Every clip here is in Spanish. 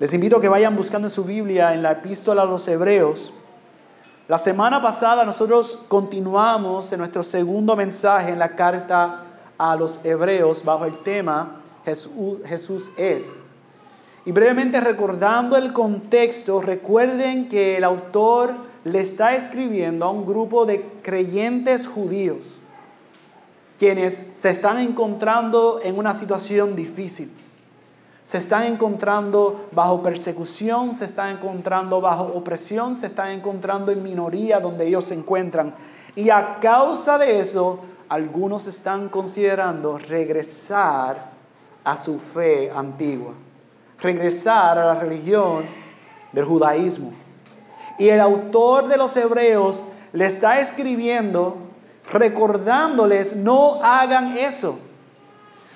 Les invito a que vayan buscando en su Biblia en la epístola a los Hebreos. La semana pasada nosotros continuamos en nuestro segundo mensaje en la carta a los Hebreos bajo el tema Jesús, es. Y brevemente recordando el contexto, recuerden que el autor le está escribiendo a un grupo de creyentes judíos, quienes se están encontrando en una situación difícil. Se están encontrando bajo persecución, se están encontrando bajo opresión, se están encontrando en minoría donde ellos se encuentran. Y a causa de eso, algunos están considerando regresar a su fe antigua regresar a la religión del judaísmo. Y el autor de los hebreos le está escribiendo recordándoles, no hagan eso.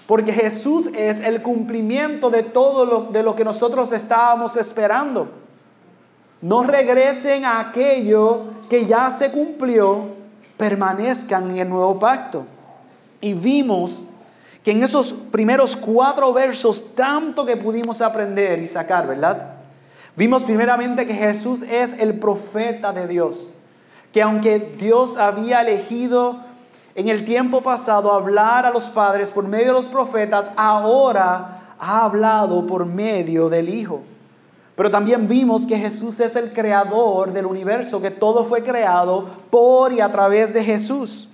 Porque Jesús es el cumplimiento de todo lo, de lo que nosotros estábamos esperando. No regresen a aquello que ya se cumplió, permanezcan en el nuevo pacto. Y vimos que en esos primeros cuatro versos tanto que pudimos aprender y sacar, ¿verdad? Vimos primeramente que Jesús es el profeta de Dios, que aunque Dios había elegido en el tiempo pasado hablar a los padres por medio de los profetas, ahora ha hablado por medio del Hijo. Pero también vimos que Jesús es el creador del universo, que todo fue creado por y a través de Jesús.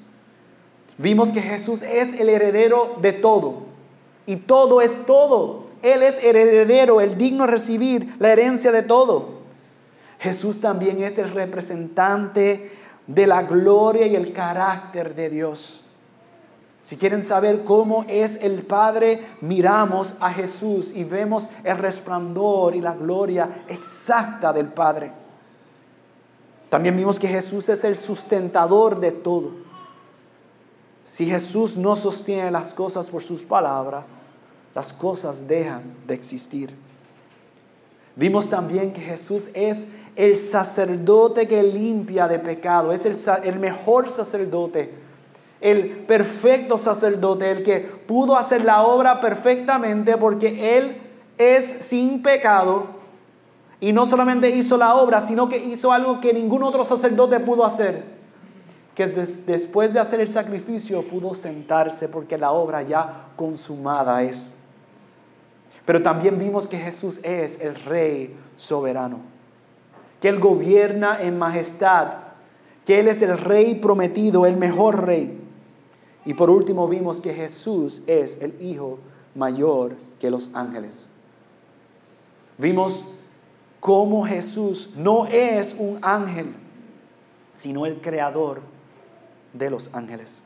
Vimos que Jesús es el heredero de todo. Y todo es todo. Él es el heredero, el digno de recibir la herencia de todo. Jesús también es el representante de la gloria y el carácter de Dios. Si quieren saber cómo es el Padre, miramos a Jesús y vemos el resplandor y la gloria exacta del Padre. También vimos que Jesús es el sustentador de todo. Si Jesús no sostiene las cosas por sus palabras, las cosas dejan de existir. Vimos también que Jesús es el sacerdote que limpia de pecado, es el, mejor sacerdote, el perfecto sacerdote, el que pudo hacer la obra perfectamente porque Él es sin pecado y no solamente hizo la obra, sino que hizo algo que ningún otro sacerdote pudo hacer que después de hacer el sacrificio pudo sentarse porque la obra ya consumada es. Pero también vimos que Jesús es el Rey soberano, que Él gobierna en majestad, que Él es el Rey prometido, el mejor Rey. Y por último vimos que Jesús es el Hijo mayor que los ángeles. Vimos cómo Jesús no es un ángel, sino el creador de los ángeles.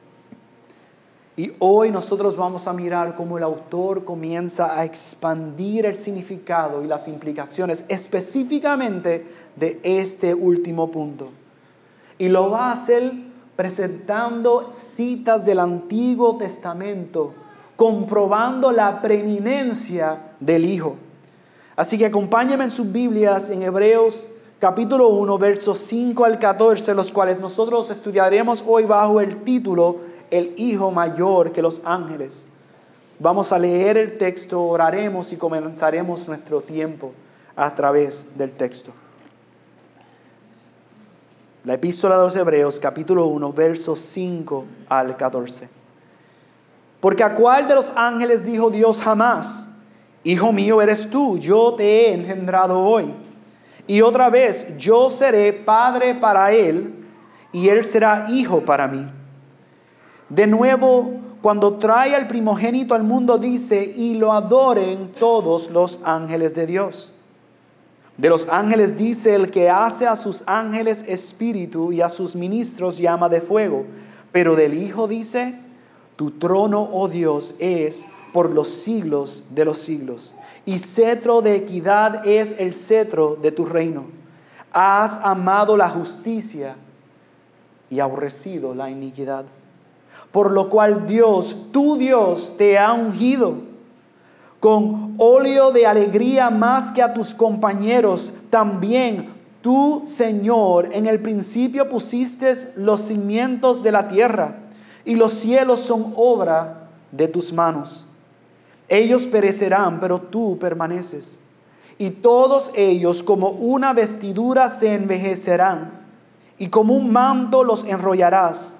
Y hoy nosotros vamos a mirar cómo el autor comienza a expandir el significado y las implicaciones específicamente de este último punto. Y lo va a hacer presentando citas del Antiguo Testamento, comprobando la preeminencia del Hijo. Así que acompáñenme en sus Biblias en Hebreos capítulo 1, versos 5 al 14, los cuales nosotros estudiaremos hoy bajo el título El Hijo Mayor que los ángeles. Vamos a leer el texto, oraremos y comenzaremos nuestro tiempo a través del texto. La epístola de los Hebreos, capítulo 1, versos 5 al 14. Porque a cuál de los ángeles dijo Dios jamás, Hijo mío eres tú, yo te he engendrado hoy. Y otra vez, yo seré padre para él y él será hijo para mí. De nuevo, cuando trae al primogénito al mundo, dice, y lo adoren todos los ángeles de Dios. De los ángeles dice, el que hace a sus ángeles espíritu y a sus ministros llama de fuego. Pero del Hijo dice, tu trono, oh Dios, es por los siglos de los siglos y cetro de equidad es el cetro de tu reino. Has amado la justicia y aborrecido la iniquidad. Por lo cual Dios, tu Dios, te ha ungido con óleo de alegría más que a tus compañeros. También tú, Señor, en el principio pusiste los cimientos de la tierra y los cielos son obra de tus manos. Ellos perecerán, pero tú permaneces. y todos ellos como una vestidura se envejecerán, y como un manto los enrollarás,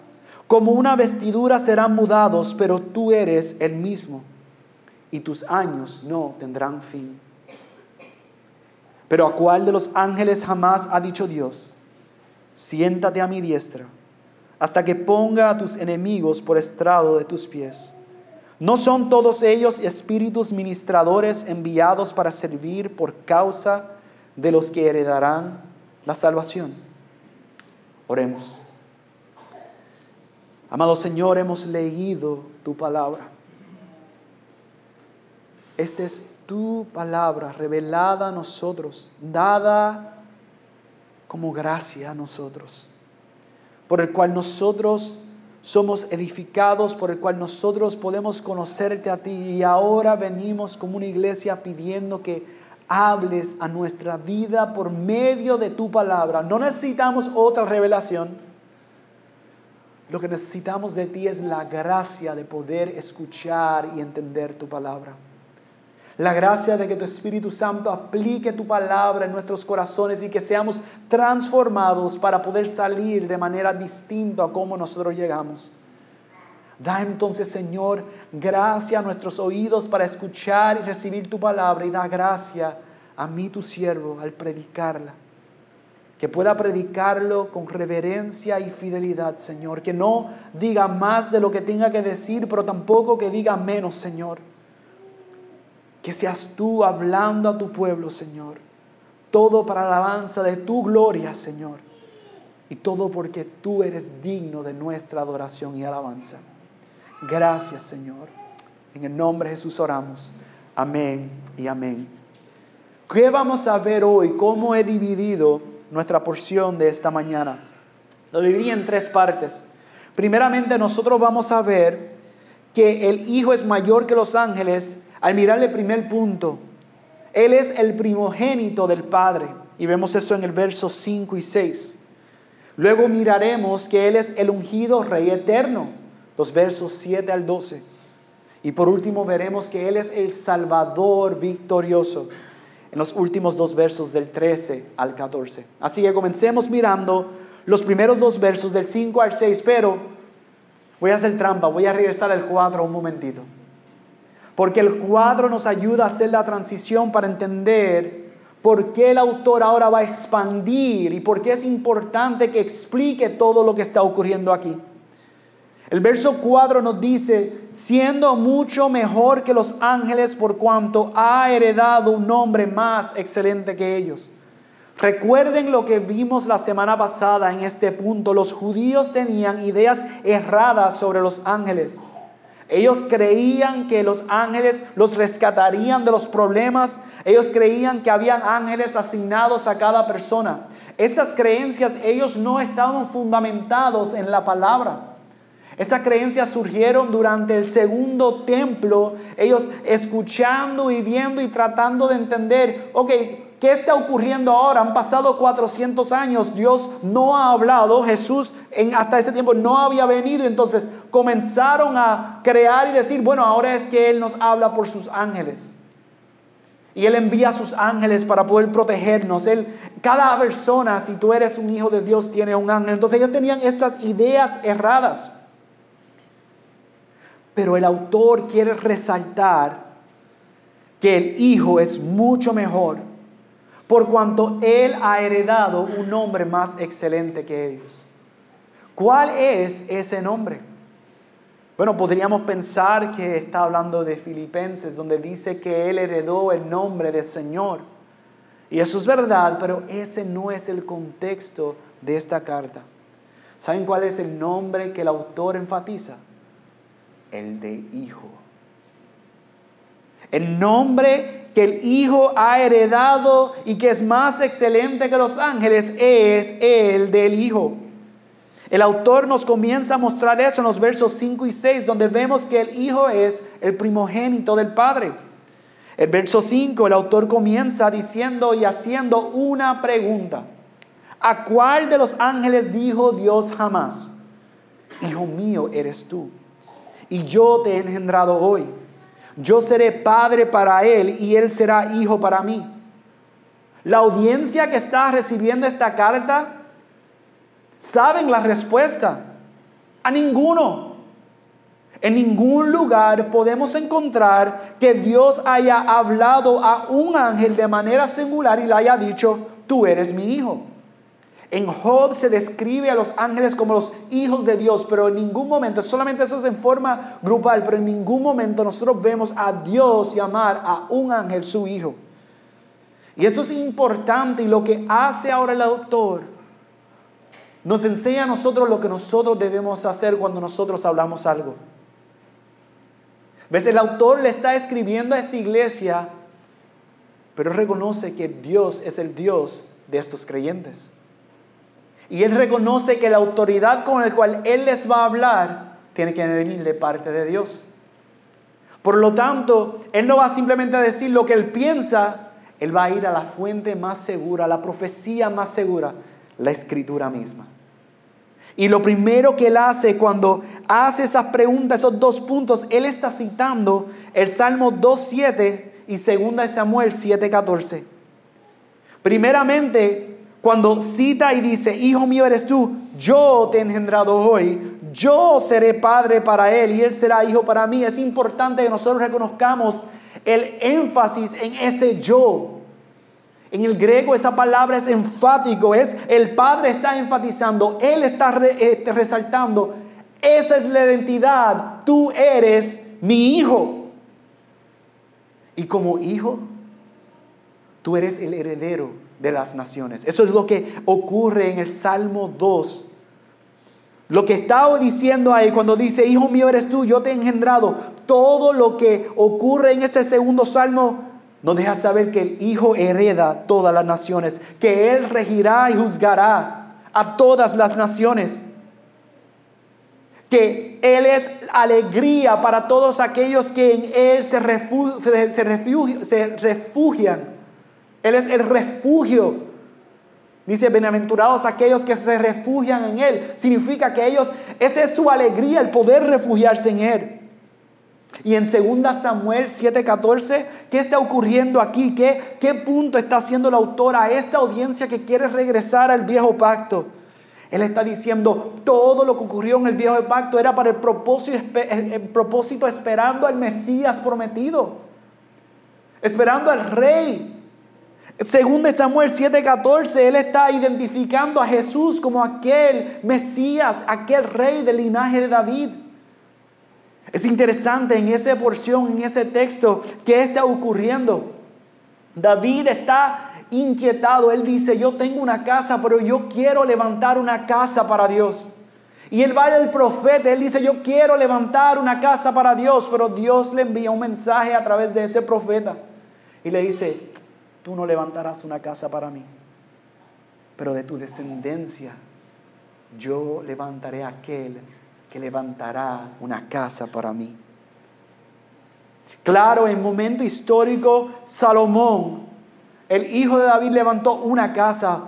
como una vestidura serán mudados, pero tú eres el mismo, y tus años no tendrán fin. Pero a cuál de los ángeles jamás ha dicho Dios, siéntate a mi diestra, hasta que ponga a tus enemigos por estrado de tus pies. ¿No son todos ellos espíritus ministradores enviados para servir por causa de los que heredarán la salvación? Oremos. Amado Señor, hemos leído tu palabra. Esta es tu palabra revelada a nosotros, dada como gracia a nosotros, por el cual nosotros somos edificados, por el cual nosotros podemos conocerte a ti. Y ahora venimos como una iglesia pidiendo que hables a nuestra vida por medio de tu palabra. No necesitamos otra revelación. Lo que necesitamos de ti es la gracia de poder escuchar y entender tu palabra. La gracia de que tu Espíritu Santo aplique tu palabra en nuestros corazones y que seamos transformados para poder salir de manera distinta a como nosotros llegamos. Da entonces, Señor, gracia a nuestros oídos para escuchar y recibir tu palabra y da gracia a mí, tu siervo, al predicarla. Que pueda predicarlo con reverencia y fidelidad, Señor. Que no diga más de lo que tenga que decir, pero tampoco que diga menos, Señor que seas tú hablando a tu pueblo, Señor. Todo para la alabanza de tu gloria, Señor. Y todo porque tú eres digno de nuestra adoración y alabanza. Gracias, Señor. En el nombre de Jesús oramos. Amén y amén. ¿Qué vamos a ver hoy? ¿Cómo he dividido nuestra porción de esta mañana? Lo dividí en tres partes. Primeramente, nosotros vamos a ver que el Hijo es mayor que los ángeles al mirar el primer punto, Él es el primogénito del Padre. Y vemos eso en el verso 5 y 6. Luego miraremos que Él es el ungido Rey eterno, los versos 7 al 12. Y por último veremos que Él es el Salvador victorioso, en los últimos dos versos del 13 al 14. Así que comencemos mirando los primeros dos versos del 5 al 6, pero voy a hacer trampa, voy a regresar al 4 un momentito. Porque el cuadro nos ayuda a hacer la transición para entender por qué el autor ahora va a expandir y por qué es importante que explique todo lo que está ocurriendo aquí. El verso 4 nos dice, siendo mucho mejor que los ángeles por cuanto ha heredado un nombre más excelente que ellos. Recuerden lo que vimos la semana pasada en este punto. Los judíos tenían ideas erradas sobre los ángeles. Ellos creían que los ángeles los rescatarían de los problemas. Ellos creían que habían ángeles asignados a cada persona. Estas creencias ellos no estaban fundamentados en la palabra. Estas creencias surgieron durante el segundo templo, ellos escuchando y viendo y tratando de entender, ok, ¿Qué está ocurriendo ahora? Han pasado 400 años, Dios no ha hablado, Jesús en, hasta ese tiempo no había venido, entonces comenzaron a crear y decir, bueno, ahora es que Él nos habla por sus ángeles. Y Él envía a sus ángeles para poder protegernos. Él, cada persona, si tú eres un hijo de Dios, tiene un ángel. Entonces ellos tenían estas ideas erradas. Pero el autor quiere resaltar que el Hijo es mucho mejor por cuanto Él ha heredado un nombre más excelente que ellos. ¿Cuál es ese nombre? Bueno, podríamos pensar que está hablando de Filipenses, donde dice que Él heredó el nombre de Señor. Y eso es verdad, pero ese no es el contexto de esta carta. ¿Saben cuál es el nombre que el autor enfatiza? El de Hijo. El nombre que el Hijo ha heredado y que es más excelente que los ángeles es el del Hijo. El autor nos comienza a mostrar eso en los versos 5 y 6, donde vemos que el Hijo es el primogénito del Padre. El verso 5, el autor comienza diciendo y haciendo una pregunta. ¿A cuál de los ángeles dijo Dios jamás? Hijo mío eres tú, y yo te he engendrado hoy. Yo seré padre para él y él será hijo para mí. La audiencia que está recibiendo esta carta saben la respuesta. A ninguno. En ningún lugar podemos encontrar que Dios haya hablado a un ángel de manera singular y le haya dicho, tú eres mi hijo. En Job se describe a los ángeles como los hijos de Dios, pero en ningún momento, solamente eso es en forma grupal, pero en ningún momento nosotros vemos a Dios llamar a un ángel su hijo. Y esto es importante y lo que hace ahora el autor nos enseña a nosotros lo que nosotros debemos hacer cuando nosotros hablamos algo. ¿Ves? El autor le está escribiendo a esta iglesia, pero reconoce que Dios es el Dios de estos creyentes. Y él reconoce que la autoridad con la cual él les va a hablar tiene que venir de parte de Dios. Por lo tanto, él no va simplemente a decir lo que él piensa, él va a ir a la fuente más segura, la profecía más segura, la escritura misma. Y lo primero que él hace cuando hace esas preguntas, esos dos puntos, él está citando el Salmo 2.7 y 2 Samuel 7.14. Primeramente, cuando cita y dice, hijo mío eres tú, yo te he engendrado hoy, yo seré padre para él y él será hijo para mí. Es importante que nosotros reconozcamos el énfasis en ese yo. En el griego esa palabra es enfático, es el padre está enfatizando, él está este, resaltando, esa es la identidad, tú eres mi hijo. Y como hijo, tú eres el heredero de las naciones. Eso es lo que ocurre en el Salmo 2. Lo que está diciendo ahí cuando dice, hijo mío eres tú, yo te he engendrado, todo lo que ocurre en ese segundo salmo nos deja saber que el hijo hereda todas las naciones, que él regirá y juzgará a todas las naciones, que él es alegría para todos aquellos que en él se, se refugian él es el refugio. Dice, bienaventurados aquellos que se refugian en Él. Significa que ellos, esa es su alegría, el poder refugiarse en Él. Y en 2 Samuel 7:14, ¿qué está ocurriendo aquí? ¿Qué, ¿Qué punto está haciendo el autor a esta audiencia que quiere regresar al viejo pacto? Él está diciendo, todo lo que ocurrió en el viejo pacto era para el propósito, el propósito esperando al Mesías prometido, esperando al rey según de Samuel 7:14, él está identificando a Jesús como aquel Mesías, aquel rey del linaje de David. Es interesante en esa porción, en ese texto, que está ocurriendo. David está inquietado. Él dice, yo tengo una casa, pero yo quiero levantar una casa para Dios. Y él va al profeta, él dice, yo quiero levantar una casa para Dios, pero Dios le envía un mensaje a través de ese profeta. Y le dice, tú no levantarás una casa para mí, pero de tu descendencia yo levantaré aquel que levantará una casa para mí. Claro, en momento histórico, Salomón, el hijo de David, levantó una casa,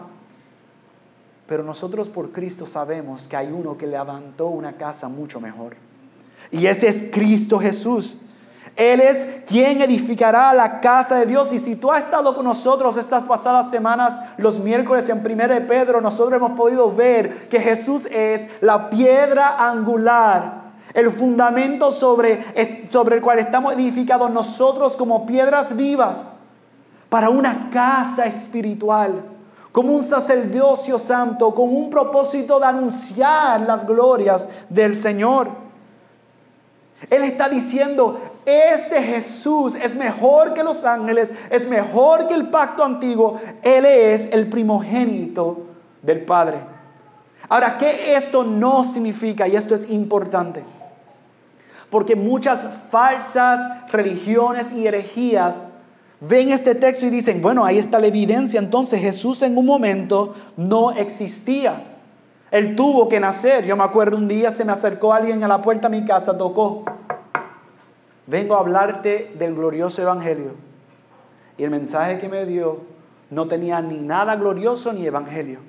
pero nosotros por Cristo sabemos que hay uno que levantó una casa mucho mejor. Y ese es Cristo Jesús. Él es quien edificará la casa de Dios. Y si tú has estado con nosotros estas pasadas semanas, los miércoles en 1 de Pedro, nosotros hemos podido ver que Jesús es la piedra angular, el fundamento sobre, eh, sobre el cual estamos edificados nosotros como piedras vivas para una casa espiritual, como un sacerdocio santo, con un propósito de anunciar las glorias del Señor. Él está diciendo, este Jesús es mejor que los ángeles, es mejor que el pacto antiguo. Él es el primogénito del Padre. Ahora, ¿qué esto no significa? Y esto es importante. Porque muchas falsas religiones y herejías ven este texto y dicen, bueno, ahí está la evidencia. Entonces Jesús en un momento no existía. Él tuvo que nacer. Yo me acuerdo un día se me acercó alguien a la puerta de mi casa, tocó. Vengo a hablarte del glorioso evangelio. Y el mensaje que me dio no tenía ni nada glorioso ni evangelio.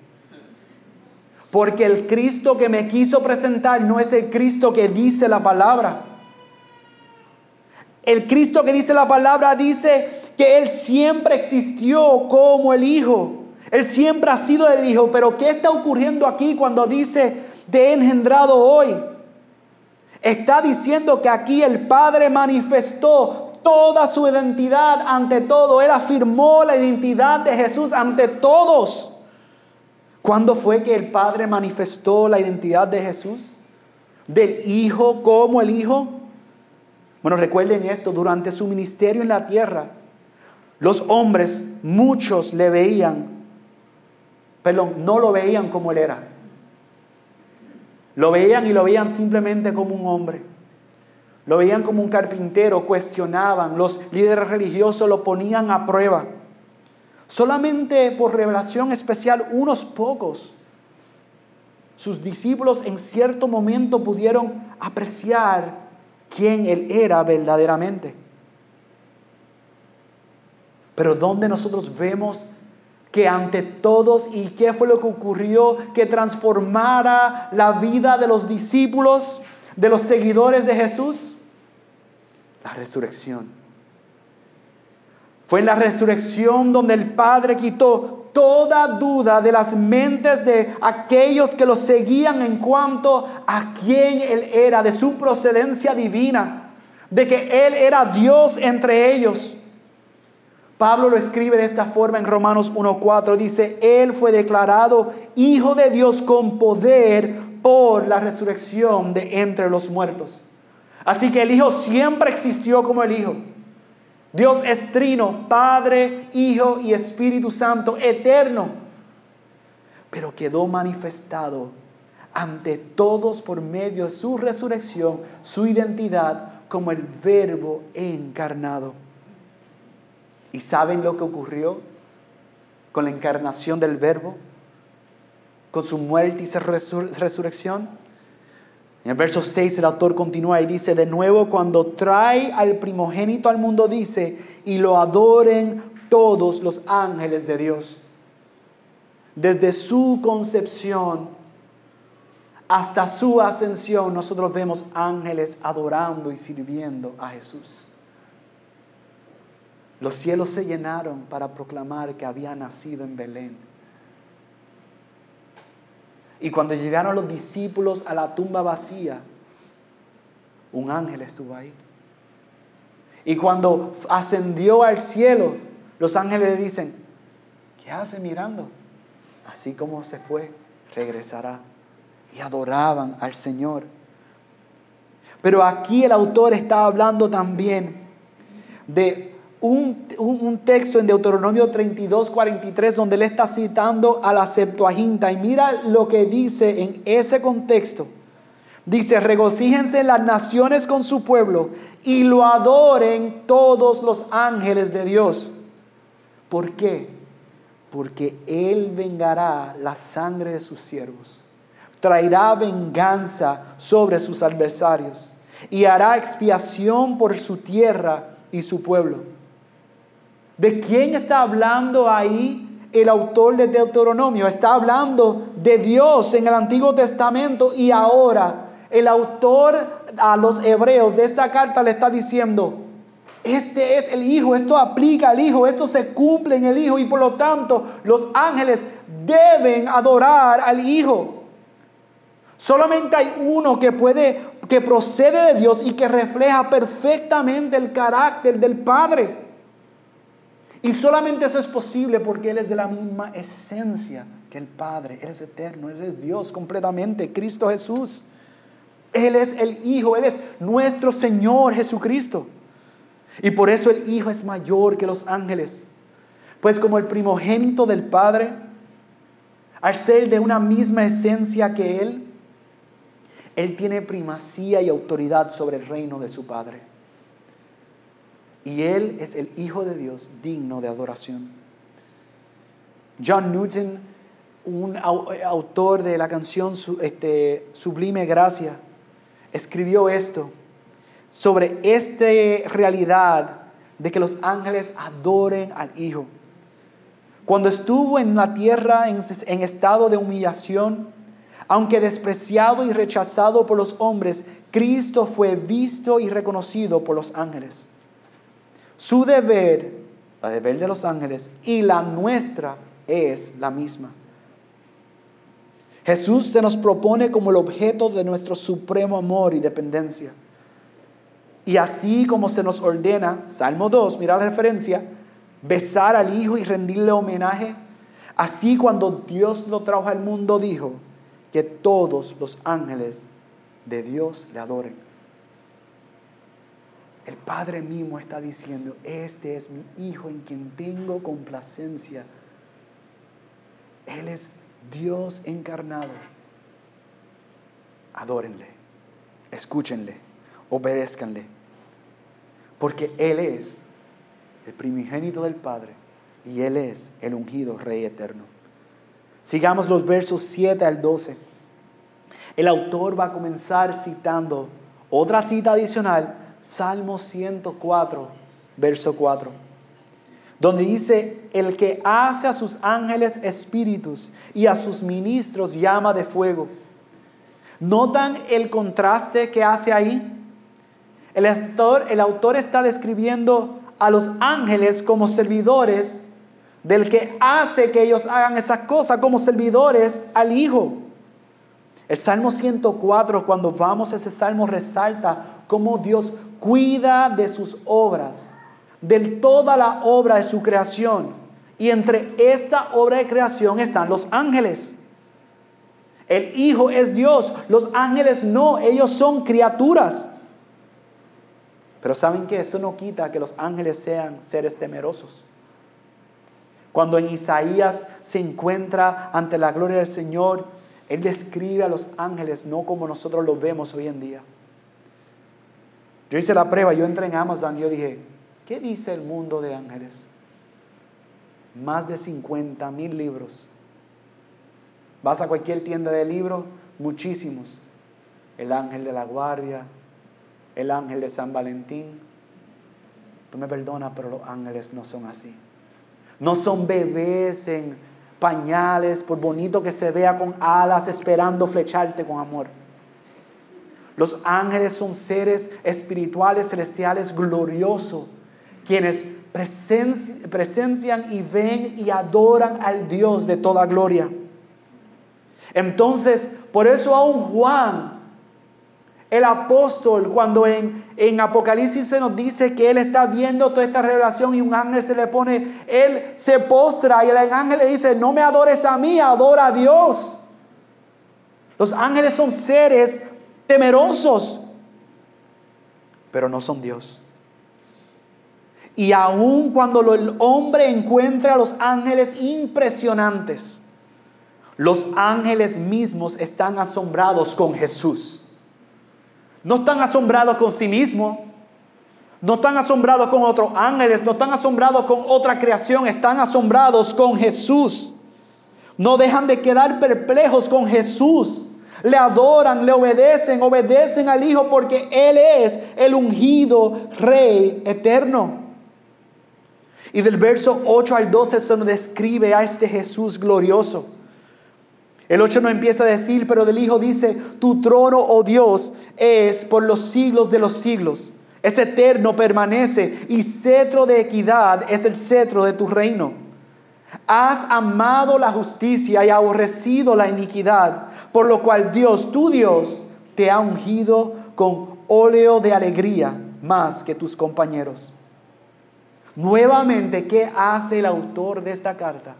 Porque el Cristo que me quiso presentar no es el Cristo que dice la palabra. El Cristo que dice la palabra dice que Él siempre existió como el Hijo. Él siempre ha sido el Hijo, pero ¿qué está ocurriendo aquí cuando dice de engendrado hoy? Está diciendo que aquí el Padre manifestó toda su identidad ante todo. Él afirmó la identidad de Jesús ante todos. ¿Cuándo fue que el Padre manifestó la identidad de Jesús? Del Hijo como el Hijo. Bueno, recuerden esto, durante su ministerio en la tierra, los hombres, muchos le veían, perdón, no lo veían como él era. Lo veían y lo veían simplemente como un hombre. Lo veían como un carpintero, cuestionaban. Los líderes religiosos lo ponían a prueba. Solamente por revelación especial, unos pocos, sus discípulos en cierto momento pudieron apreciar quién él era verdaderamente. Pero donde nosotros vemos que ante todos y qué fue lo que ocurrió que transformara la vida de los discípulos, de los seguidores de Jesús? La resurrección. Fue la resurrección donde el Padre quitó toda duda de las mentes de aquellos que lo seguían en cuanto a quién Él era, de su procedencia divina, de que Él era Dios entre ellos. Pablo lo escribe de esta forma en Romanos 1.4. Dice, Él fue declarado Hijo de Dios con poder por la resurrección de entre los muertos. Así que el Hijo siempre existió como el Hijo. Dios es trino, Padre, Hijo y Espíritu Santo, eterno. Pero quedó manifestado ante todos por medio de su resurrección, su identidad como el Verbo encarnado. ¿Y saben lo que ocurrió con la encarnación del Verbo? Con su muerte y su resurrección. En el verso 6 el autor continúa y dice, de nuevo cuando trae al primogénito al mundo, dice, y lo adoren todos los ángeles de Dios. Desde su concepción hasta su ascensión, nosotros vemos ángeles adorando y sirviendo a Jesús. Los cielos se llenaron para proclamar que había nacido en Belén. Y cuando llegaron los discípulos a la tumba vacía, un ángel estuvo ahí. Y cuando ascendió al cielo, los ángeles le dicen, ¿qué hace mirando? Así como se fue, regresará. Y adoraban al Señor. Pero aquí el autor está hablando también de un, texto en Deuteronomio 32, 43, donde él está citando a la Septuaginta. Y mira lo que dice en ese contexto. Dice, regocíjense las naciones con su pueblo y lo adoren todos los ángeles de Dios. ¿Por qué? Porque Él vengará la sangre de sus siervos, traerá venganza sobre sus adversarios y hará expiación por su tierra y su pueblo. ¿De quién está hablando ahí el autor de Deuteronomio? Está hablando de Dios en el Antiguo Testamento y ahora el autor a los hebreos de esta carta le está diciendo, este es el Hijo, esto aplica al Hijo, esto se cumple en el Hijo y por lo tanto los ángeles deben adorar al Hijo. Solamente hay uno que puede, que procede de Dios y que refleja perfectamente el carácter del Padre. Y solamente eso es posible porque Él es de la misma esencia que el Padre. Él es eterno, Él es Dios completamente, Cristo Jesús. Él es el Hijo, Él es nuestro Señor Jesucristo. Y por eso el Hijo es mayor que los ángeles. Pues como el primogénito del Padre, al ser de una misma esencia que Él, Él tiene primacía y autoridad sobre el reino de su Padre y Él es el Hijo de Dios digno de adoración. John Newton, un autor de la canción este, Sublime Gracia, escribió esto sobre esta realidad de que los ángeles adoren al Hijo. Cuando estuvo en la tierra en, en estado de humillación, aunque despreciado y rechazado por los hombres, Cristo fue visto y reconocido por los ángeles. Su deber la deber de los ángeles y la nuestra es la misma. Jesús se nos propone como el objeto de nuestro supremo amor y dependencia. Y así como se nos ordena, Salmo 2, mira la referencia, besar al Hijo y rendirle homenaje, así cuando Dios lo trajo al mundo dijo que todos los ángeles de Dios le adoren. El Padre mismo está diciendo, este es mi Hijo en quien tengo complacencia. Él es Dios encarnado. Adórenle, escúchenle, obedézcanle, porque Él es el primogénito del Padre y Él es el ungido Rey eterno. Sigamos los versos 7 al 12. El autor va a comenzar citando otra cita adicional, Salmo 104, verso 4 donde dice, el que hace a sus ángeles espíritus y a sus ministros llama de fuego. ¿Notan el contraste que hace ahí? El autor, el autor está describiendo a los ángeles como servidores del que hace que ellos hagan esas cosas, como servidores al Hijo. El Salmo 104, cuando vamos a ese salmo, resalta cómo Dios cuida de sus obras de toda la obra de su creación. Y entre esta obra de creación están los ángeles. El Hijo es Dios, los ángeles no, ellos son criaturas. Pero saben que esto no quita que los ángeles sean seres temerosos. Cuando en Isaías se encuentra ante la gloria del Señor, Él describe a los ángeles no como nosotros los vemos hoy en día. Yo hice la prueba, yo entré en Amazon y yo dije, ¿Qué dice el mundo de ángeles? Más de 50 mil libros. Vas a cualquier tienda de libros, muchísimos. El ángel de la guardia, el ángel de San Valentín. Tú me perdonas, pero los ángeles no son así. No son bebés en pañales, por bonito que se vea con alas, esperando flecharte con amor. Los ángeles son seres espirituales, celestiales, gloriosos quienes presencian y ven y adoran al Dios de toda gloria. Entonces, por eso aún Juan, el apóstol, cuando en, en Apocalipsis se nos dice que él está viendo toda esta revelación y un ángel se le pone, él se postra y el ángel le dice, no me adores a mí, adora a Dios. Los ángeles son seres temerosos, pero no son Dios. Y aun cuando el hombre encuentra a los ángeles impresionantes, los ángeles mismos están asombrados con Jesús. No están asombrados con sí mismos. No están asombrados con otros ángeles. No están asombrados con otra creación. Están asombrados con Jesús. No dejan de quedar perplejos con Jesús. Le adoran, le obedecen, obedecen al Hijo porque Él es el ungido Rey eterno. Y del verso 8 al 12 se nos describe a este Jesús glorioso. El 8 no empieza a decir, pero del Hijo dice, tu trono, oh Dios, es por los siglos de los siglos. Es eterno, permanece, y cetro de equidad es el cetro de tu reino. Has amado la justicia y aborrecido la iniquidad, por lo cual Dios, tu Dios, te ha ungido con óleo de alegría más que tus compañeros. Nuevamente, ¿qué hace el autor de esta carta?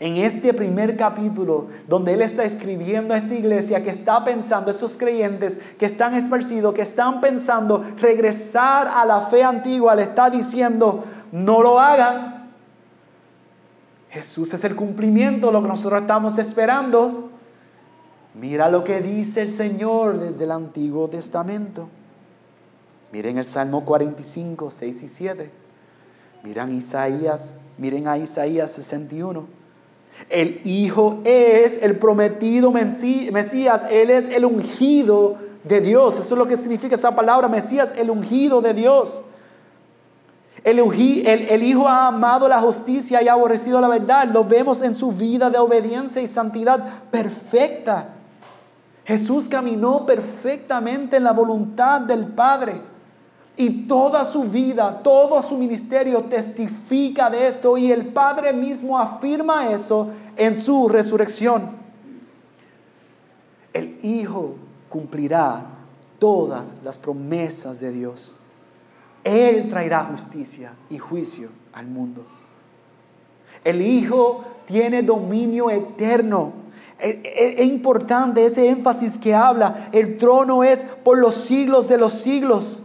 En este primer capítulo, donde él está escribiendo a esta iglesia que está pensando, estos creyentes que están esparcidos, que están pensando regresar a la fe antigua, le está diciendo, no lo hagan. Jesús es el cumplimiento, lo que nosotros estamos esperando. Mira lo que dice el Señor desde el Antiguo Testamento. Miren el Salmo 45, 6 y 7. Miren Isaías, miren a Isaías 61. El Hijo es el prometido Mesías, Él es el ungido de Dios. Eso es lo que significa esa palabra, Mesías, el ungido de Dios. El, Hijo ha amado la justicia y ha aborrecido la verdad. Lo vemos en su vida de obediencia y santidad perfecta. Jesús caminó perfectamente en la voluntad del Padre. Y toda su vida, todo su ministerio testifica de esto y el Padre mismo afirma eso en su resurrección. El Hijo cumplirá todas las promesas de Dios. Él traerá justicia y juicio al mundo. El Hijo tiene dominio eterno. Es, importante ese énfasis que habla. El trono es por los siglos de los siglos.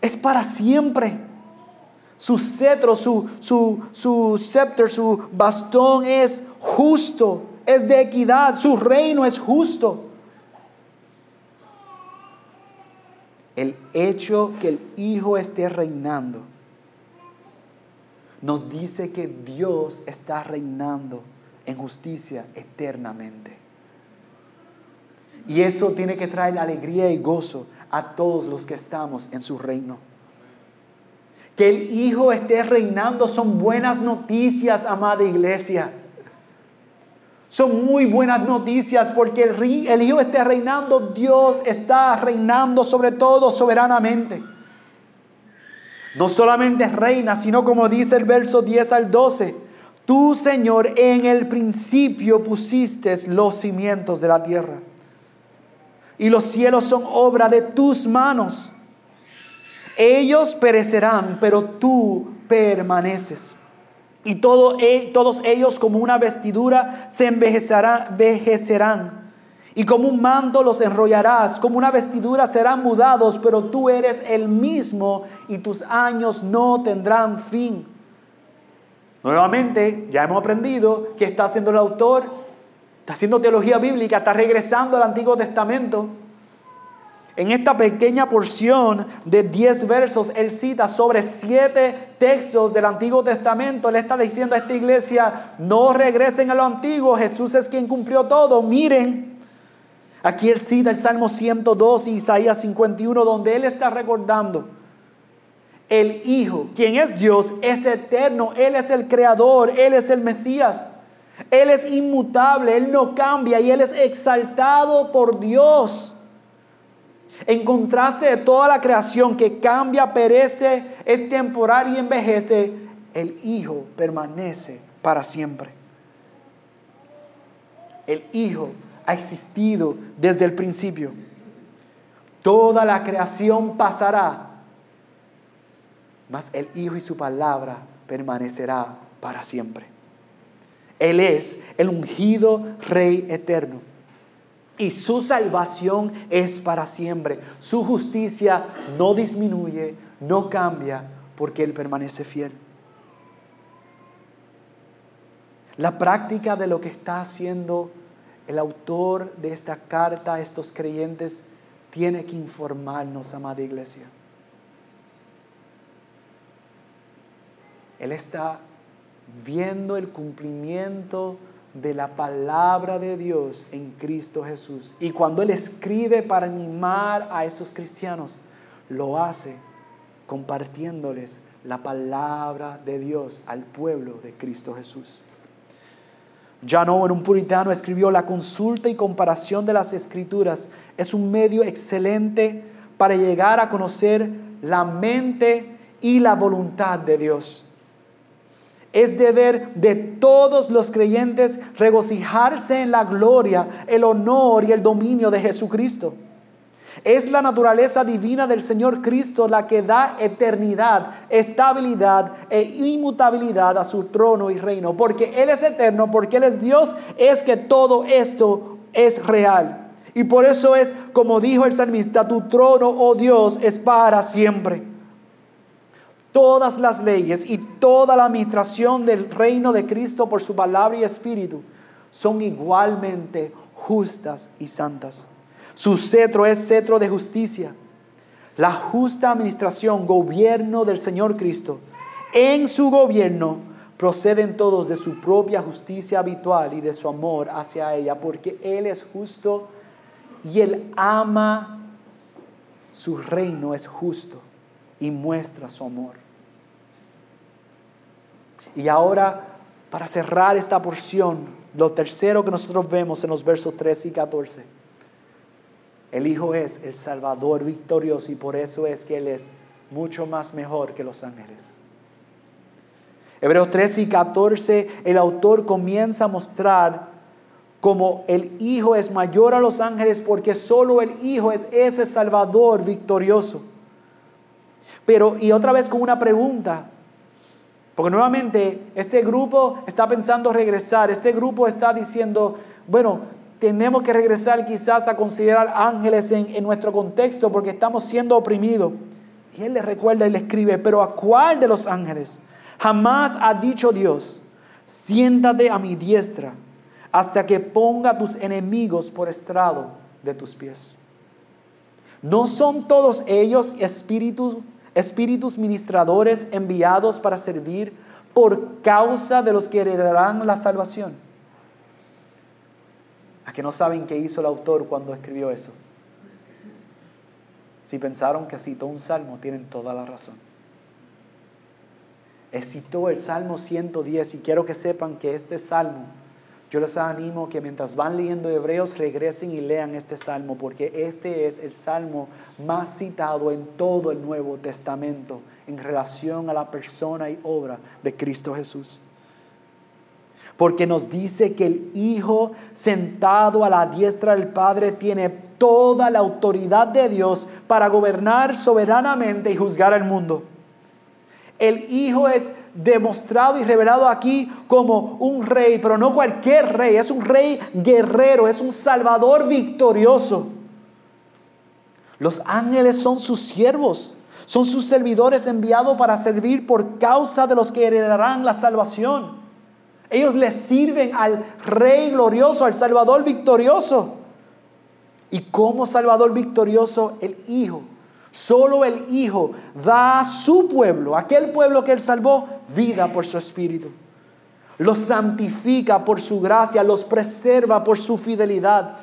Es para siempre. Su cetro, su, su, su su bastón es justo, es de equidad. Su reino es justo. El hecho que el Hijo esté reinando nos dice que Dios está reinando en justicia eternamente. Y eso tiene que traer alegría y gozo a todos los que estamos en su reino. Que el Hijo esté reinando son buenas noticias, amada iglesia. Son muy buenas noticias porque el, el Hijo esté reinando, Dios está reinando sobre todo soberanamente. No solamente reina, sino como dice el verso 10 al 12, tú Señor en el principio pusiste los cimientos de la tierra. Y los cielos son obra de tus manos. Ellos perecerán, pero tú permaneces. Y e, todos ellos como una vestidura se envejecerán y como un manto los enrollarás, como una vestidura serán mudados, pero tú eres el mismo y tus años no tendrán fin. Nuevamente, ya hemos aprendido que está haciendo el autor, está haciendo teología bíblica, está regresando al Antiguo Testamento. En esta pequeña porción de 10 versos, él cita sobre siete textos del Antiguo Testamento. Él está diciendo a esta iglesia, no regresen a lo antiguo, Jesús es quien cumplió todo. Miren, Aquí él cita el Salmo 102 y Isaías 51, donde él está recordando el Hijo, quien es Dios, es eterno, Él es el Creador, Él es el Mesías, Él es inmutable, Él no cambia y Él es exaltado por Dios. En contraste de toda la creación que cambia, perece, es temporal y envejece, el Hijo permanece para siempre. El Hijo ha existido desde el principio. Toda la creación pasará, mas el Hijo y su palabra permanecerá para siempre. Él es el ungido Rey eterno. Y su salvación es para siempre. Su justicia no disminuye, no cambia, porque Él permanece fiel. La práctica de lo que está haciendo el autor de esta carta a estos creyentes tiene que informarnos, amada iglesia. Él está viendo el cumplimiento de la palabra de Dios en Cristo Jesús. Y cuando Él escribe para animar a esos cristianos, lo hace compartiéndoles la palabra de Dios al pueblo de Cristo Jesús. John Owen, un puritano, escribió, la consulta y comparación de las escrituras es un medio excelente para llegar a conocer la mente y la voluntad de Dios. Es deber de todos los creyentes regocijarse en la gloria, el honor y el dominio de Jesucristo. Es la naturaleza divina del Señor Cristo la que da eternidad, estabilidad e inmutabilidad a su trono y reino. Porque Él es eterno, porque Él es Dios, es que todo esto es real. Y por eso es, como dijo el salmista, tu trono, oh Dios, es para siempre. Todas las leyes y toda la administración del reino de Cristo por su palabra y espíritu son igualmente justas y santas. Su cetro es cetro de justicia. La justa administración, gobierno del Señor Cristo. En su gobierno proceden todos de su propia justicia habitual y de su amor hacia ella, porque Él es justo y Él ama su reino es justo y muestra su amor. Y ahora, para cerrar esta porción, lo tercero que nosotros vemos en los versos 13 y 14 El Hijo es el Salvador victorioso y por eso es que Él es mucho más mejor que los ángeles. Hebreos 13 y 14, el autor comienza a mostrar como el Hijo es mayor a los ángeles porque solo el Hijo es ese Salvador victorioso. Pero, y otra vez con una pregunta, porque nuevamente este grupo está pensando regresar, este grupo está diciendo, bueno, tenemos que regresar quizás a considerar ángeles en, nuestro contexto porque estamos siendo oprimidos. Y él le recuerda y le escribe, pero ¿a cuál de los ángeles? Jamás ha dicho Dios, siéntate a mi diestra hasta que ponga tus enemigos por estrado de tus pies. ¿No son todos ellos espíritus, espíritus ministradores enviados para servir por causa de los que heredarán la salvación? ¿A que no saben qué hizo el autor cuando escribió eso? Si pensaron que citó un salmo, tienen toda la razón. Citó el Salmo 110 y quiero que sepan que este salmo yo les animo que mientras van leyendo Hebreos regresen y lean este salmo porque este es el salmo más citado en todo el Nuevo Testamento en relación a la persona y obra de Cristo Jesús. Porque nos dice que el Hijo sentado a la diestra del Padre tiene toda la autoridad de Dios para gobernar soberanamente y juzgar al mundo. El Hijo es demostrado y revelado aquí como un rey, pero no cualquier rey, es un rey guerrero, es un salvador victorioso. Los ángeles son sus siervos, son sus servidores enviados para servir por causa de los que heredarán la salvación. Ellos le sirven al rey glorioso, al salvador victorioso. Y como salvador victorioso, el Hijo Solo el Hijo da a su pueblo, aquel pueblo que Él salvó, vida por su Espíritu. Los santifica por su gracia, los preserva por su fidelidad.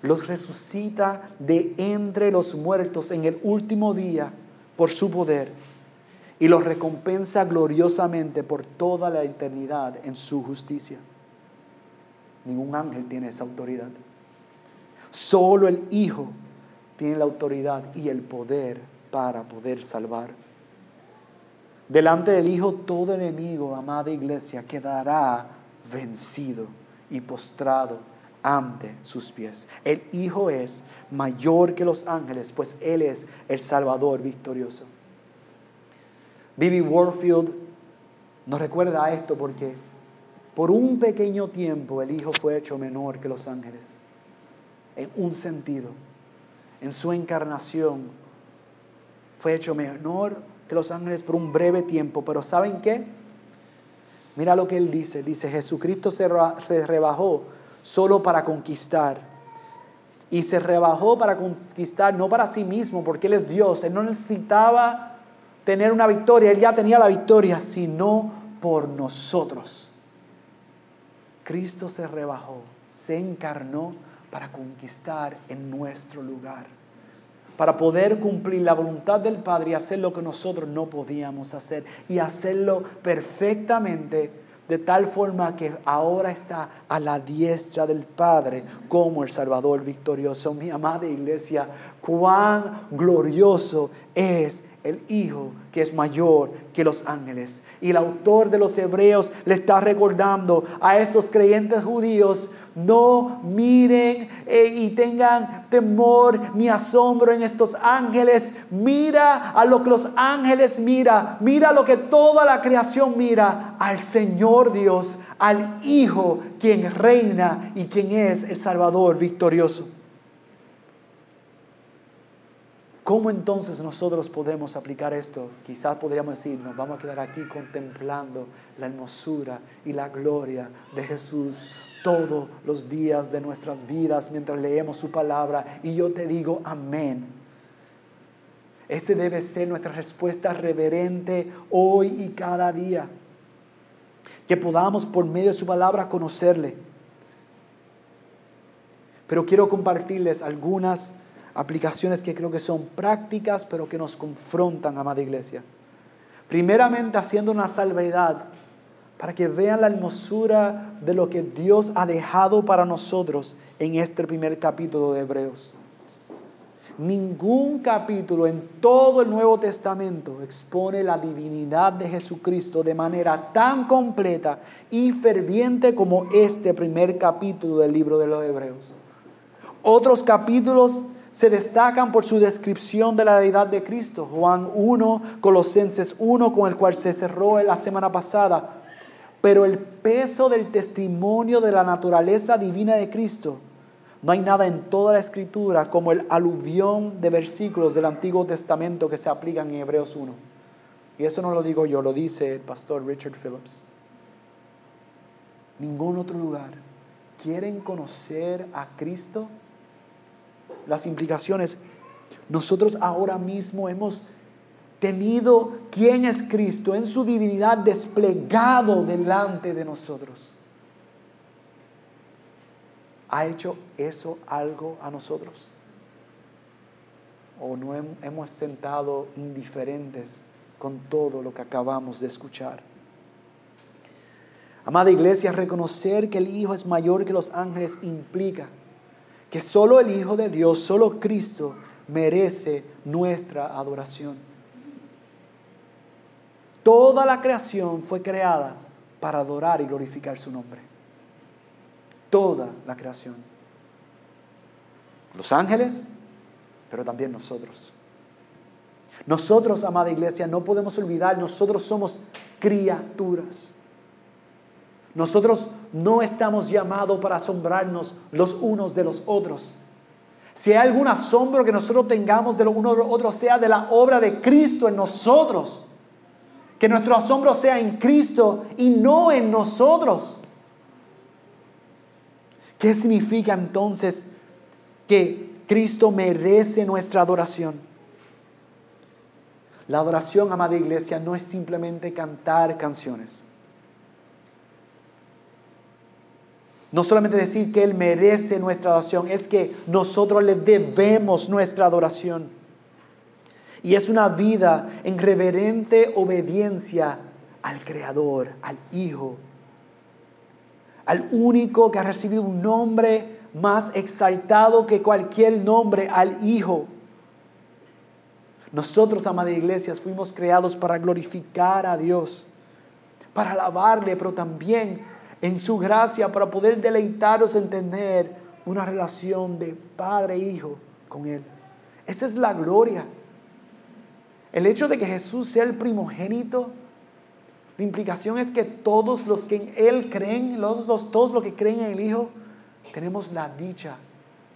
Los resucita de entre los muertos en el último día por su poder. Y los recompensa gloriosamente por toda la eternidad en su justicia. Ningún ángel tiene esa autoridad. Solo el Hijo tiene la autoridad y el poder para poder salvar. Delante del Hijo todo enemigo, amada iglesia, quedará vencido y postrado ante sus pies. El Hijo es mayor que los ángeles, pues Él es el Salvador victorioso. Bibi Warfield nos recuerda esto porque por un pequeño tiempo el Hijo fue hecho menor que los ángeles, en un sentido en su encarnación fue hecho menor que los ángeles por un breve tiempo, pero ¿saben qué? Mira lo que él dice, dice, Jesucristo se rebajó solo para conquistar. Y se rebajó para conquistar, no para sí mismo, porque Él es Dios. Él no necesitaba tener una victoria, Él ya tenía la victoria, sino por nosotros. Cristo se rebajó, se encarnó para conquistar en nuestro lugar, para poder cumplir la voluntad del Padre y hacer lo que nosotros no podíamos hacer y hacerlo perfectamente de tal forma que ahora está a la diestra del Padre como el Salvador victorioso. Mi amada iglesia, cuán glorioso es el Hijo que es mayor que los ángeles. Y el autor de los Hebreos le está recordando a esos creyentes judíos no miren eh, y tengan temor ni asombro en estos ángeles. Mira a lo que los ángeles mira. Mira lo que toda la creación mira. Al Señor Dios, al Hijo, quien reina y quien es el Salvador victorioso. ¿Cómo entonces nosotros podemos aplicar esto? Quizás podríamos decir, nos vamos a quedar aquí contemplando la hermosura y la gloria de Jesús todos los días de nuestras vidas mientras leemos su palabra. Y yo te digo, amén. Ese debe ser nuestra respuesta reverente hoy y cada día. Que podamos por medio de su palabra conocerle. Pero quiero compartirles algunas aplicaciones que creo que son prácticas, pero que nos confrontan, amada iglesia. Primeramente haciendo una salvedad para que vean la hermosura de lo que Dios ha dejado para nosotros en este primer capítulo de Hebreos. Ningún capítulo en todo el Nuevo Testamento expone la divinidad de Jesucristo de manera tan completa y ferviente como este primer capítulo del libro de los Hebreos. Otros capítulos se destacan por su descripción de la deidad de Cristo. Juan 1, Colosenses 1, con el cual se cerró la semana pasada. Pero el peso del testimonio de la naturaleza divina de Cristo no hay nada en toda la escritura como el aluvión de versículos del Antiguo Testamento que se aplican en Hebreos 1. Y eso no lo digo yo, lo dice el pastor Richard Phillips. Ningún otro lugar. ¿Quieren conocer a Cristo? Las implicaciones. Nosotros ahora mismo hemos tenido quién es Cristo en su divinidad desplegado delante de nosotros. ¿Ha hecho eso algo a nosotros? ¿O no hemos sentado indiferentes con todo lo que acabamos de escuchar? Amada iglesia, reconocer que el Hijo es mayor que los ángeles implica que solo el Hijo de Dios, solo Cristo, merece nuestra adoración. Toda la creación fue creada para adorar y glorificar su nombre toda la creación. Los ángeles, pero también nosotros. Nosotros, amada iglesia, no podemos olvidar, nosotros somos criaturas. Nosotros no estamos llamados para asombrarnos los unos de los otros. Si hay algún asombro que nosotros tengamos de lo uno de los otros, sea de la obra de Cristo en nosotros. Que nuestro asombro sea en Cristo y no en nosotros. ¿Qué significa entonces que Cristo merece nuestra adoración? La adoración, amada iglesia, no es simplemente cantar canciones. No solamente decir que Él merece nuestra adoración, es que nosotros le debemos nuestra adoración. Y es una vida en reverente obediencia al Creador, al Hijo, al único que ha recibido un nombre más exaltado que cualquier nombre, al Hijo. Nosotros, amada iglesias, fuimos creados para glorificar a Dios, para alabarle, pero también en su gracia para poder deleitarnos en tener una relación de padre e hijo con Él. Esa es la gloria. El hecho de que Jesús sea el primogénito la implicación es que todos los que en Él creen, todos los que creen en el Hijo, tenemos la dicha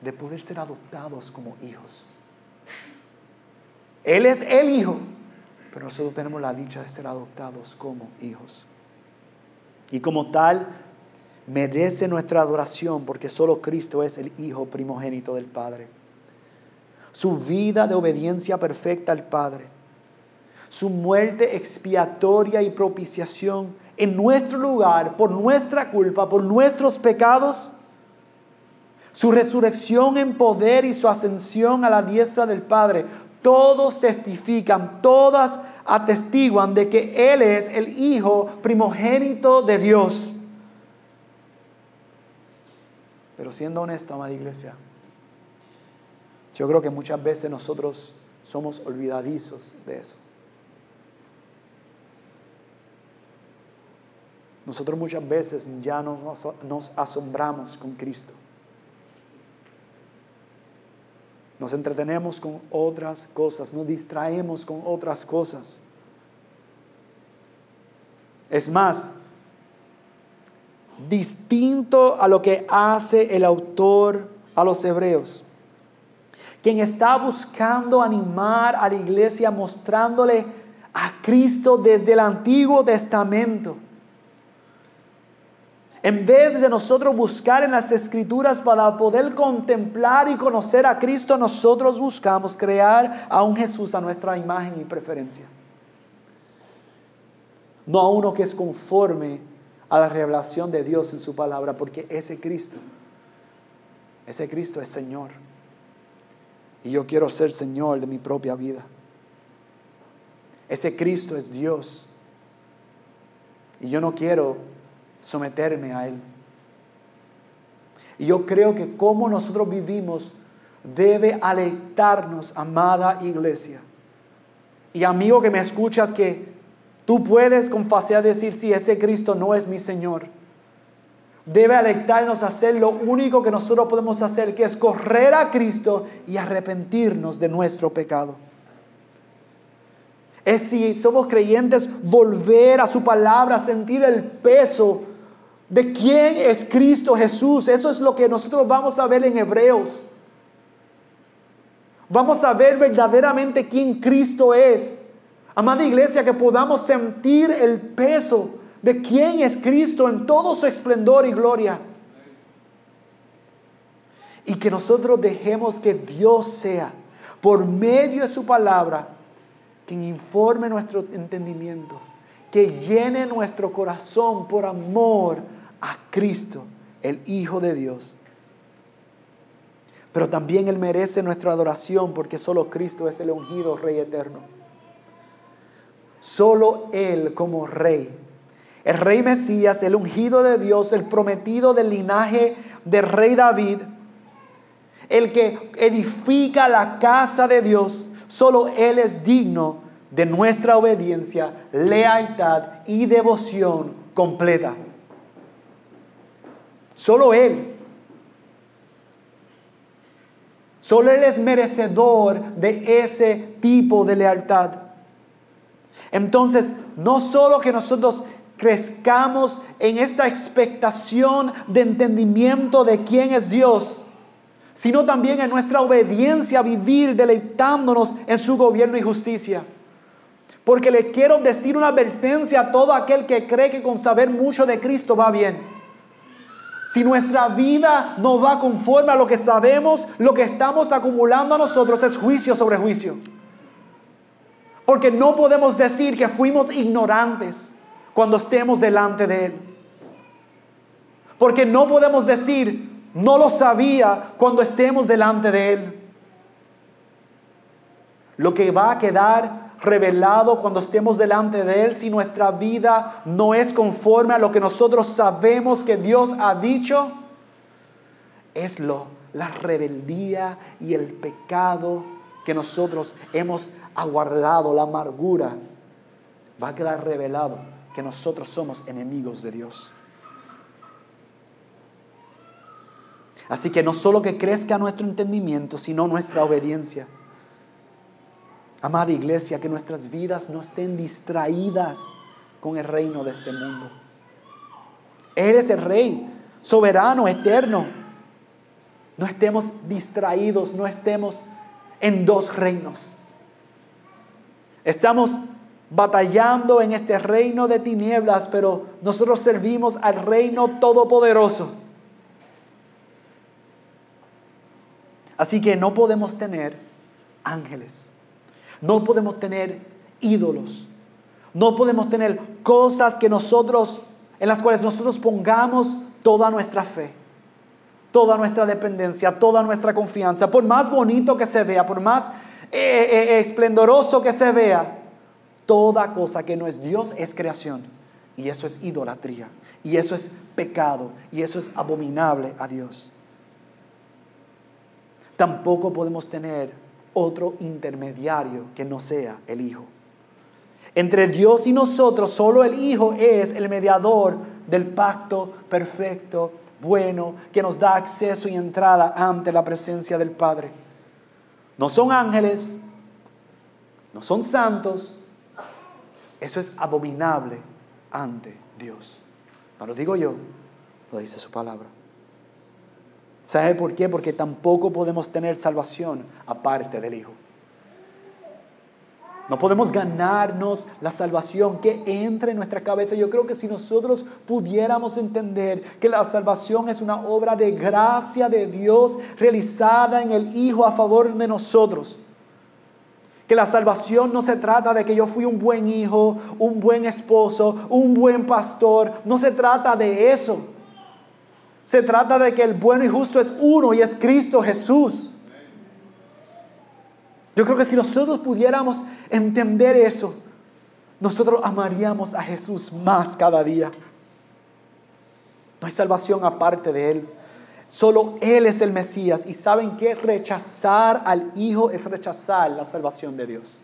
de poder ser adoptados como hijos. Él es el Hijo, pero nosotros tenemos la dicha de ser adoptados como hijos. Y como tal, merece nuestra adoración porque solo Cristo es el Hijo primogénito del Padre. Su vida de obediencia perfecta al Padre su muerte expiatoria y propiciación en nuestro lugar, por nuestra culpa, por nuestros pecados, su resurrección en poder y su ascensión a la diestra del Padre, todos testifican, todas atestiguan de que Él es el Hijo primogénito de Dios. Pero siendo honesto, amada iglesia, yo creo que muchas veces nosotros somos olvidadizos de eso. Nosotros muchas veces ya no nos, asombramos con Cristo. Nos entretenemos con otras cosas, nos distraemos con otras cosas. Es más, distinto a lo que hace el autor a los hebreos, quien está buscando animar a la iglesia mostrándole a Cristo desde el Antiguo Testamento. En vez de nosotros buscar en las escrituras para poder contemplar y conocer a Cristo, nosotros buscamos crear a un Jesús a nuestra imagen y preferencia. No a uno que es conforme a la revelación de Dios en su palabra, porque ese Cristo, ese Cristo es Señor. Y yo quiero ser Señor de mi propia vida. Ese Cristo es Dios. Y yo no quiero someterme a Él. Y yo creo que como nosotros vivimos debe alentarnos, amada iglesia. Y amigo que me escuchas, que tú puedes con facilidad decir, si ese Cristo no es mi Señor. Debe alentarnos a hacer lo único que nosotros podemos hacer, que es correr a Cristo y arrepentirnos de nuestro pecado. Es si somos creyentes, volver a su palabra, sentir el peso de quién es Cristo Jesús. Eso es lo que nosotros vamos a ver en Hebreos. Vamos a ver verdaderamente quién Cristo es. Amada iglesia, que podamos sentir el peso de quién es Cristo en todo su esplendor y gloria. Y que nosotros dejemos que Dios sea, por medio de su palabra, quien informe nuestro entendimiento, que llene nuestro corazón por amor a Cristo, el Hijo de Dios. Pero también Él merece nuestra adoración porque solo Cristo es el ungido Rey eterno. Solo Él como Rey. El Rey Mesías, el ungido de Dios, el prometido del linaje del Rey David, el que edifica la casa de Dios, solo Él es digno de nuestra obediencia, lealtad y devoción completa. Solo Él. Solo Él es merecedor de ese tipo de lealtad. Entonces, no solo que nosotros crezcamos en esta expectación de entendimiento de quién es Dios, sino también en nuestra obediencia a vivir deleitándonos en su gobierno y justicia. Porque le quiero decir una advertencia a todo aquel que cree que con saber mucho de Cristo va bien. Si nuestra vida no va conforme a lo que sabemos, lo que estamos acumulando a nosotros es juicio sobre juicio. Porque no podemos decir que fuimos ignorantes cuando estemos delante de Él. Porque no podemos decir, no lo sabía cuando estemos delante de Él. Lo que va a quedar revelado cuando estemos delante de Él, si nuestra vida no es conforme a lo que nosotros sabemos que Dios ha dicho, es lo, la rebeldía y el pecado que nosotros hemos aguardado, la amargura, va a quedar revelado que nosotros somos enemigos de Dios. Así que no solo que crezca nuestro entendimiento, sino nuestra obediencia. Amada iglesia, que nuestras vidas no estén distraídas con el reino de este mundo. Él es el rey, soberano, eterno. No estemos distraídos, no estemos en dos reinos. Estamos batallando en este reino de tinieblas, pero nosotros servimos al reino todopoderoso. Así que no podemos tener ángeles no podemos tener ídolos. No podemos tener cosas que nosotros, en las cuales nosotros pongamos toda nuestra fe, toda nuestra dependencia, toda nuestra confianza. Por más bonito que se vea, por más eh, eh, eh, esplendoroso que se vea, toda cosa que no es Dios es creación. Y eso es idolatría. Y eso es pecado. Y eso es abominable a Dios. Tampoco podemos tener otro intermediario que no sea el Hijo. Entre Dios y nosotros, solo el Hijo es el mediador del pacto perfecto, bueno, que nos da acceso y entrada ante la presencia del Padre. No son ángeles, no son santos. Eso es abominable ante Dios. No lo digo yo, lo dice su palabra. ¿Sabe por qué? Porque tampoco podemos tener salvación aparte del Hijo. No podemos ganarnos la salvación que entre en nuestra cabeza. Yo creo que si nosotros pudiéramos entender que la salvación es una obra de gracia de Dios realizada en el Hijo a favor de nosotros. Que la salvación no se trata de que yo fui un buen hijo, un buen esposo, un buen pastor. No se trata de eso. Se trata de que el bueno y justo es uno y es Cristo Jesús. Yo creo que si nosotros pudiéramos entender eso, nosotros amaríamos a Jesús más cada día. No hay salvación aparte de Él. Solo Él es el Mesías. Y saben que rechazar al Hijo es rechazar la salvación de Dios.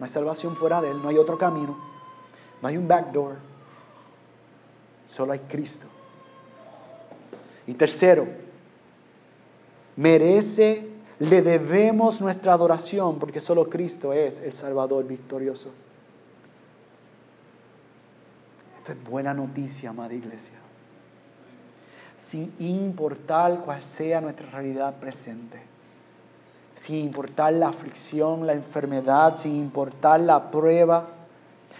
No hay salvación fuera de Él, no hay otro camino, no hay un backdoor. Solo hay Cristo. Y tercero, merece, le debemos nuestra adoración porque solo Cristo es el Salvador victorioso. Esto es buena noticia, amada iglesia. Sin importar cuál sea nuestra realidad presente, sin importar la aflicción, la enfermedad, sin importar la prueba,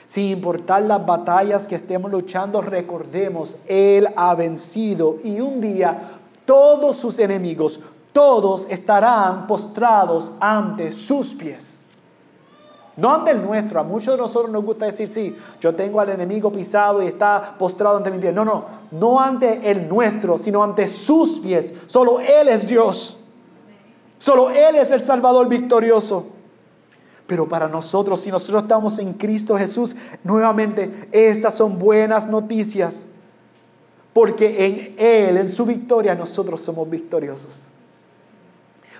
sin importar las batallas que estemos luchando, recordemos, Él ha vencido y un día todos sus enemigos, todos estarán postrados ante sus pies. No ante el nuestro. A muchos de nosotros nos gusta decir, sí, yo tengo al enemigo pisado y está postrado ante mi pie. No, no, no ante el nuestro, sino ante sus pies. Solo Él es Dios. Solo Él es el Salvador victorioso. Pero para nosotros, si nosotros estamos en Cristo Jesús, nuevamente estas son buenas noticias. Porque en Él, en su victoria, nosotros somos victoriosos.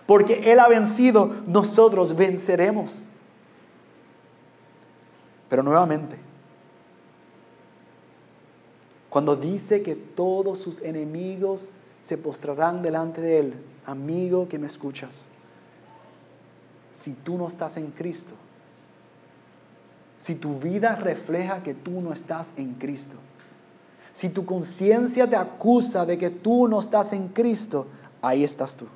Porque Él ha vencido, nosotros venceremos. Pero nuevamente, cuando dice que todos sus enemigos se postrarán delante de Él, amigo que me escuchas, si tú no estás en Cristo. Si tu vida refleja que tú no estás en Cristo. Si tu conciencia te acusa de que tú no estás en Cristo, ahí estás tú.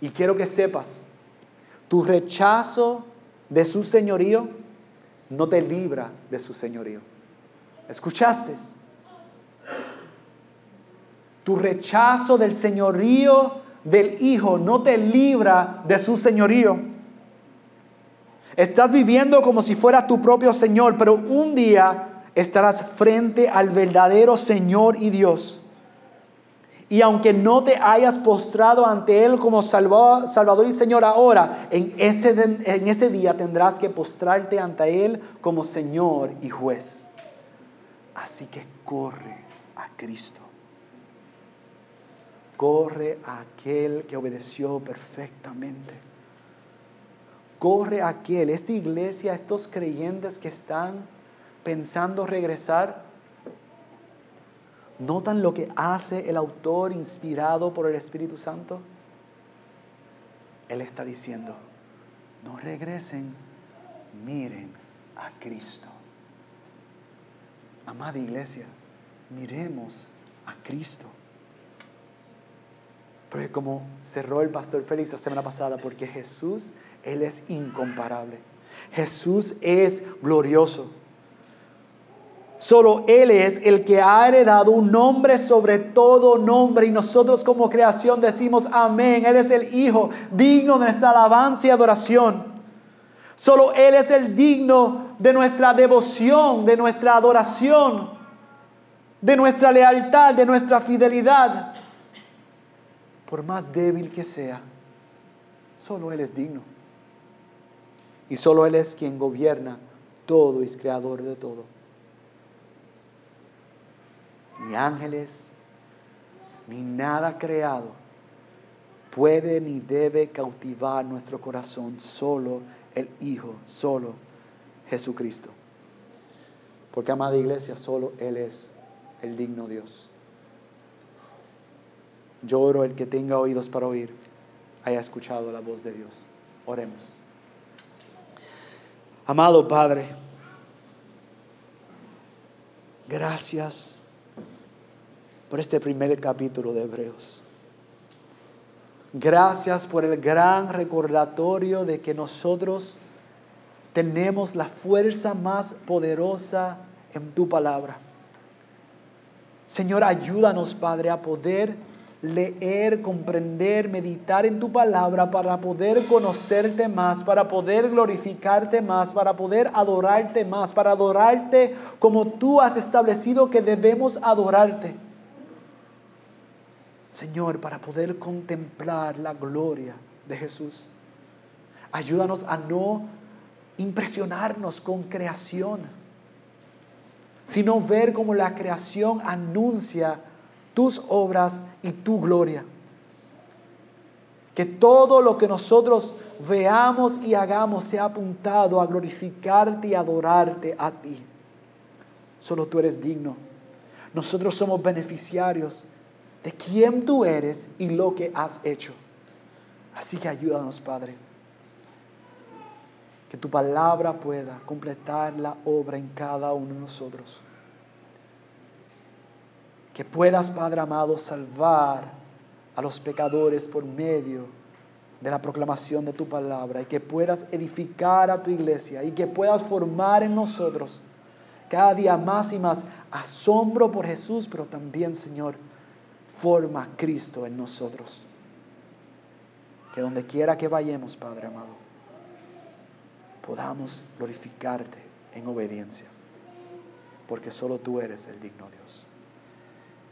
Y quiero que sepas, tu rechazo de su señorío no te libra de su señorío. ¿Escuchaste? Tu rechazo del señorío del Hijo no te libra de su señorío. Estás viviendo como si fuera tu propio Señor, pero un día estarás frente al verdadero Señor y Dios. Y aunque no te hayas postrado ante Él como Salvador y Señor ahora, en ese, en ese día tendrás que postrarte ante Él como Señor y juez. Así que corre a Cristo. Corre a aquel que obedeció perfectamente. Corre a aquel, esta iglesia, estos creyentes que están pensando regresar, ¿notan lo que hace el autor inspirado por el Espíritu Santo? Él está diciendo, no regresen, miren a Cristo. Amada iglesia, miremos a Cristo. Porque como cerró el pastor Félix la semana pasada, porque Jesús, Él es incomparable. Jesús es glorioso. Solo Él es el que ha heredado un nombre sobre todo nombre y nosotros como creación decimos amén. Él es el Hijo digno de nuestra alabanza y adoración. Solo Él es el digno de nuestra devoción, de nuestra adoración, de nuestra lealtad, de nuestra fidelidad por más débil que sea, solo Él es digno. Y solo Él es quien gobierna todo y es creador de todo. Ni ángeles, ni nada creado puede ni debe cautivar nuestro corazón, solo el Hijo, solo Jesucristo. Porque, amada iglesia, solo Él es el digno Dios. Yo oro el que tenga oídos para oír, haya escuchado la voz de Dios. Oremos. Amado Padre, gracias por este primer capítulo de Hebreos. Gracias por el gran recordatorio de que nosotros tenemos la fuerza más poderosa en tu palabra. Señor, ayúdanos, Padre, a poder leer, comprender, meditar en tu palabra para poder conocerte más, para poder glorificarte más, para poder adorarte más, para adorarte como tú has establecido que debemos adorarte. Señor, para poder contemplar la gloria de Jesús. Ayúdanos a no impresionarnos con creación, sino ver cómo la creación anuncia tus obras y tu gloria. Que todo lo que nosotros veamos y hagamos sea apuntado a glorificarte y adorarte a ti. Solo tú eres digno. Nosotros somos beneficiarios de quién tú eres y lo que has hecho. Así que ayúdanos, Padre. Que tu palabra pueda completar la obra en cada uno de nosotros. Que puedas, Padre amado, salvar a los pecadores por medio de la proclamación de tu palabra y que puedas edificar a tu iglesia y que puedas formar en nosotros cada día más y más asombro por Jesús, pero también, Señor, forma Cristo en nosotros. Que donde quiera que vayamos, Padre amado, podamos glorificarte en obediencia, porque solo tú eres el digno Dios.